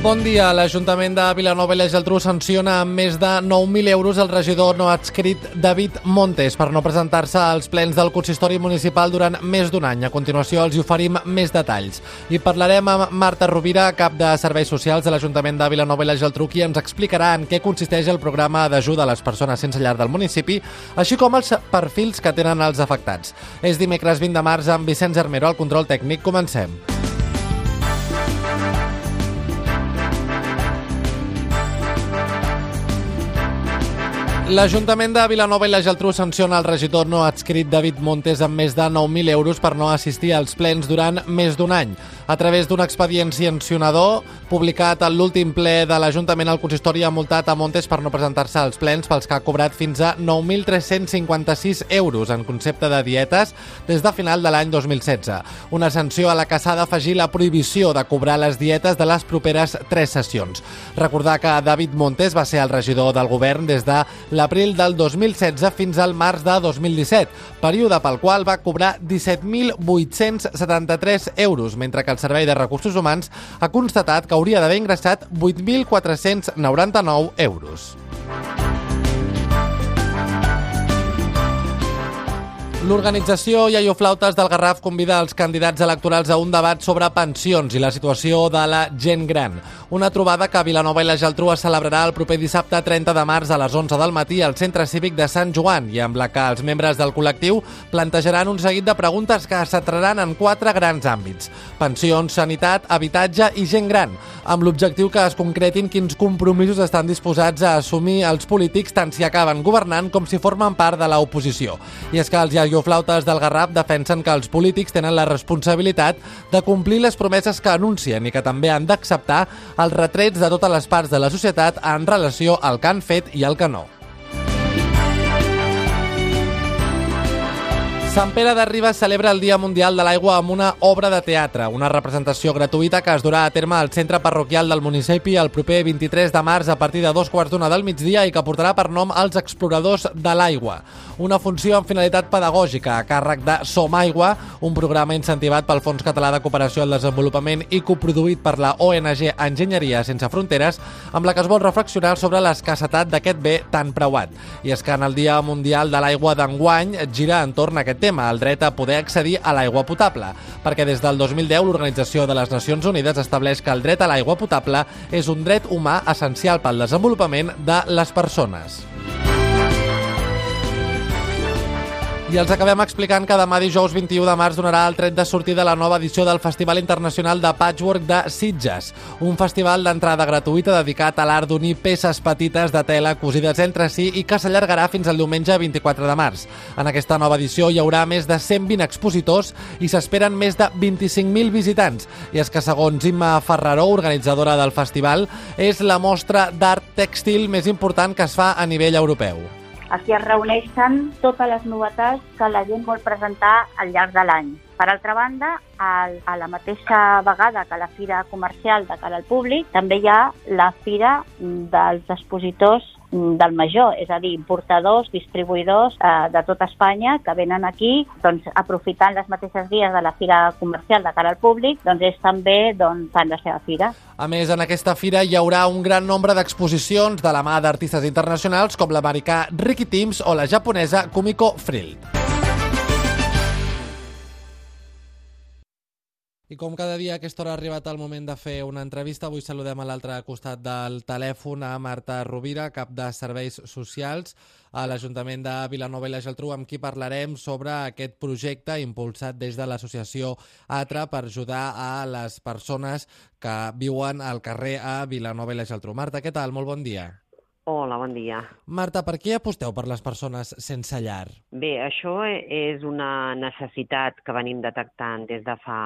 Bon dia. L'Ajuntament de Vilanova i la Geltrú sanciona amb més de 9.000 euros el regidor no adscrit David Montes per no presentar-se als plens del consistori municipal durant més d'un any. A continuació els hi oferim més detalls. I parlarem amb Marta Rovira, cap de Serveis Socials de l'Ajuntament de Vilanova i la Geltrú, qui ens explicarà en què consisteix el programa d'ajuda a les persones sense llar del municipi, així com els perfils que tenen els afectats. És dimecres 20 de març amb Vicenç Armero al control tècnic. Comencem. L'Ajuntament de Vilanova i la Geltrú sanciona el regidor no adscrit David Montes amb més de 9.000 euros per no assistir als plens durant més d'un any. A través d'un expedient sancionador publicat a l'últim ple de l'Ajuntament, el consistori ha multat a Montes per no presentar-se als plens pels que ha cobrat fins a 9.356 euros en concepte de dietes des de final de l'any 2016. Una sanció a la que s'ha d'afegir la prohibició de cobrar les dietes de les properes tres sessions. Recordar que David Montes va ser el regidor del govern des de l'abril del 2016 fins al març de 2017, període pel qual va cobrar 17.873 euros, mentre que el Servei de Recursos Humans ha constatat que hauria d'haver ingressat 8.499 euros. L'organització Iaio Flautes del Garraf convida els candidats electorals a un debat sobre pensions i la situació de la gent gran. Una trobada que Vilanova i la Geltrú es celebrarà el proper dissabte 30 de març a les 11 del matí al Centre Cívic de Sant Joan i amb la que els membres del col·lectiu plantejaran un seguit de preguntes que es centraran en quatre grans àmbits. Pensions, sanitat, habitatge i gent gran, amb l'objectiu que es concretin quins compromisos estan disposats a assumir els polítics tant si acaben governant com si formen part de l'oposició. I és que els iaioflautes del Garraf defensen que els polítics tenen la responsabilitat de complir les promeses que anuncien i que també han d'acceptar els retrets de totes les parts de la societat en relació al que han fet i al que no. Sant Pere de Ribes celebra el Dia Mundial de l'Aigua amb una obra de teatre, una representació gratuïta que es durà a terme al centre parroquial del municipi el proper 23 de març a partir de dos quarts d'una del migdia i que portarà per nom els Exploradors de l'Aigua. Una funció amb finalitat pedagògica a càrrec de Som Aigua, un programa incentivat pel Fons Català de Cooperació al Desenvolupament i coproduït per la ONG Enginyeria Sense Fronteres, amb la que es vol reflexionar sobre l'escassetat d'aquest bé tan preuat. I és que en el Dia Mundial de l'Aigua d'enguany gira entorn a aquest tema, el dret a poder accedir a l'aigua potable, perquè des del 2010 l'Organització de les Nacions Unides estableix que el dret a l'aigua potable és un dret humà essencial pel desenvolupament de les persones. I els acabem explicant que demà dijous 21 de març donarà el tret de sortida la nova edició del Festival Internacional de Patchwork de Sitges, un festival d'entrada gratuïta dedicat a l'art d'unir peces petites de tela cosides entre si i que s'allargarà fins al diumenge 24 de març. En aquesta nova edició hi haurà més de 120 expositors i s'esperen més de 25.000 visitants. I és que, segons Imma Ferraró, organitzadora del festival, és la mostra d'art tèxtil més important que es fa a nivell europeu. Aquí es reuneixen totes les novetats que la gent vol presentar al llarg de l'any. Per altra banda, a la mateixa vegada que la fira comercial de cara al públic, també hi ha la fira dels expositors del major, és a dir, importadors, distribuïdors eh, de tota Espanya que venen aquí, doncs, aprofitant les mateixes dies de la fira comercial de cara al públic, doncs és també doncs, fan la seva fira. A més, en aquesta fira hi haurà un gran nombre d'exposicions de la mà d'artistes internacionals com l'americà Ricky Timms o la japonesa Kumiko Frill. I com cada dia a aquesta hora ha arribat el moment de fer una entrevista, avui saludem a l'altre costat del telèfon a Marta Rovira, cap de Serveis Socials a l'Ajuntament de Vilanova i la Geltrú, amb qui parlarem sobre aquest projecte impulsat des de l'associació ATRA per ajudar a les persones que viuen al carrer a Vilanova i la Geltrú. Marta, què tal? Molt bon dia. Hola, bon dia. Marta, per què aposteu per les persones sense llar? Bé, això és una necessitat que venim detectant des de fa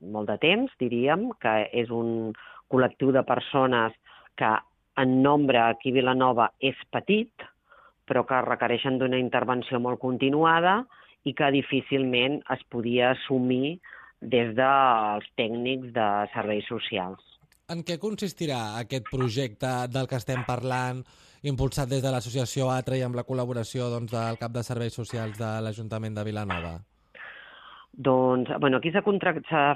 molt de temps, diríem, que és un col·lectiu de persones que en nombre aquí a Vilanova és petit, però que requereixen d'una intervenció molt continuada i que difícilment es podia assumir des dels tècnics de serveis socials. En què consistirà aquest projecte del que estem parlant, impulsat des de l'associació ATRA i amb la col·laboració doncs, del cap de serveis socials de l'Ajuntament de Vilanova? Doncs, bueno, aquí s'ha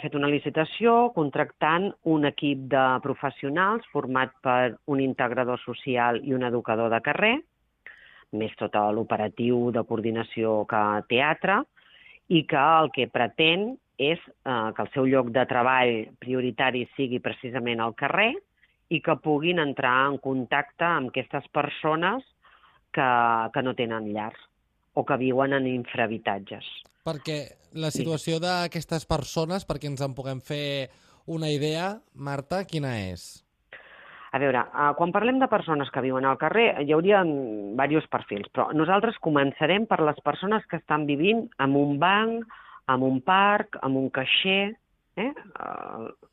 fet una licitació contractant un equip de professionals format per un integrador social i un educador de carrer, més tot l'operatiu de coordinació que teatre, i que el que pretén és eh, que el seu lloc de treball prioritari sigui precisament al carrer i que puguin entrar en contacte amb aquestes persones que, que no tenen llars o que viuen en infrahabitatges. Perquè la situació sí. d'aquestes persones, perquè ens en puguem fer una idea, Marta, quina és? A veure, eh, quan parlem de persones que viuen al carrer, hi hauria diversos perfils, però nosaltres començarem per les persones que estan vivint en un banc, en un parc, en un caixer, Eh?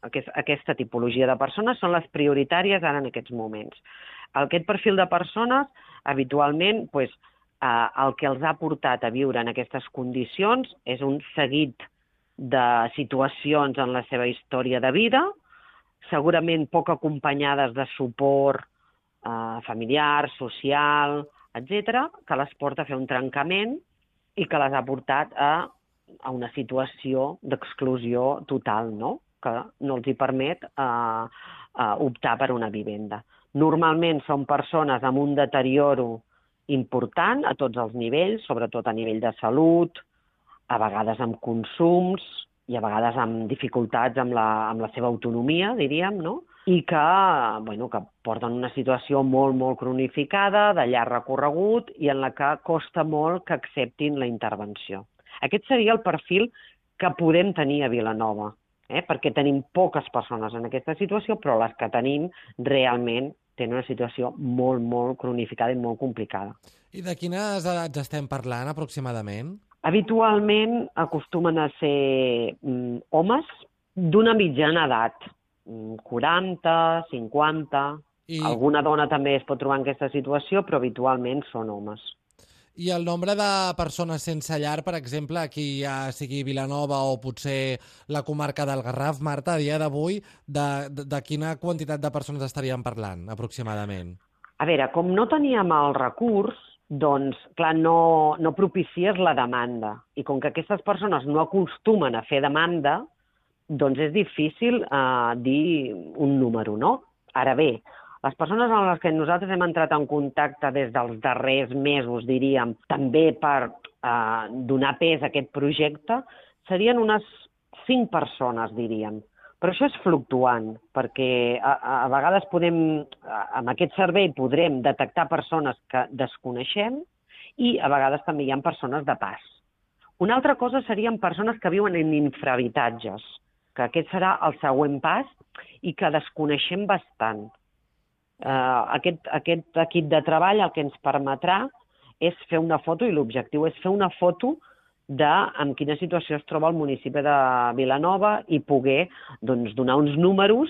Aquest, aquesta tipologia de persones són les prioritàries ara en aquests moments. Aquest perfil de persones, habitualment, pues, uh, el que els ha portat a viure en aquestes condicions és un seguit de situacions en la seva història de vida, segurament poc acompanyades de suport uh, familiar, social, etc, que les porta a fer un trencament i que les ha portat a a una situació d'exclusió total, no? que no els hi permet eh, eh, optar per una vivenda. Normalment són persones amb un deterioro important a tots els nivells, sobretot a nivell de salut, a vegades amb consums i a vegades amb dificultats amb la, amb la seva autonomia, diríem, no? i que, bueno, que porten una situació molt, molt cronificada, de llarg recorregut, i en la que costa molt que acceptin la intervenció. Aquest seria el perfil que podem tenir a Vilanova, eh? perquè tenim poques persones en aquesta situació, però les que tenim realment tenen una situació molt, molt cronificada i molt complicada. I de quines edats estem parlant aproximadament? Habitualment acostumen a ser mm, homes d'una mitjana edat, 40, mm, 50... I... Alguna dona també es pot trobar en aquesta situació, però habitualment són homes. I el nombre de persones sense llar, per exemple, aquí ja sigui Vilanova o potser la comarca del Garraf, Marta, a dia d'avui, de, de, de quina quantitat de persones estaríem parlant, aproximadament? A veure, com no teníem el recurs, doncs, clar, no, no propicies la demanda. I com que aquestes persones no acostumen a fer demanda, doncs és difícil eh, dir un número, no? Ara bé, les persones amb les que nosaltres hem entrat en contacte des dels darrers mesos, diríem, també per eh, donar pes a aquest projecte, serien unes cinc persones, diríem. Però això és fluctuant, perquè a, a vegades podem, amb aquest servei podrem detectar persones que desconeixem i a vegades també hi ha persones de pas. Una altra cosa serien persones que viuen en infrahabitatges, que aquest serà el següent pas i que desconeixem bastant eh, aquest, aquest equip de treball el que ens permetrà és fer una foto, i l'objectiu és fer una foto de en quina situació es troba el municipi de Vilanova i poder doncs, donar uns números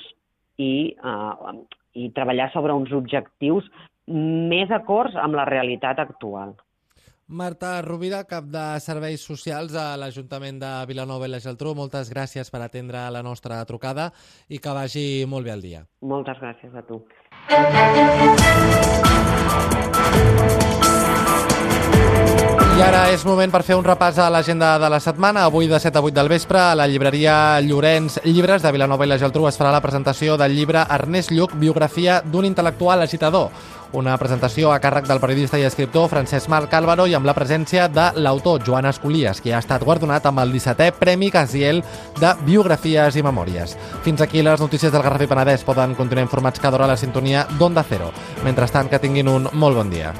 i, eh, i treballar sobre uns objectius més acords amb la realitat actual. Marta Rovira, cap de Serveis Socials a l'Ajuntament de Vilanova i la Geltrú, moltes gràcies per atendre la nostra trucada i que vagi molt bé el dia. Moltes gràcies a tu. Thank you. I ara és moment per fer un repàs a l'agenda de la setmana. Avui de 7 a 8 del vespre a la llibreria Llorenç Llibres de Vilanova i la Geltrú es farà la presentació del llibre Ernest Lluc, biografia d'un intel·lectual agitador. Una presentació a càrrec del periodista i escriptor Francesc Marc Álvaro i amb la presència de l'autor Joan Escolies, que ha estat guardonat amb el 17è Premi Casiel de Biografies i Memòries. Fins aquí les notícies del Garraf i Penedès. Poden continuar informats cada hora a la sintonia d'Onda Cero. Mentrestant, que tinguin un molt bon dia.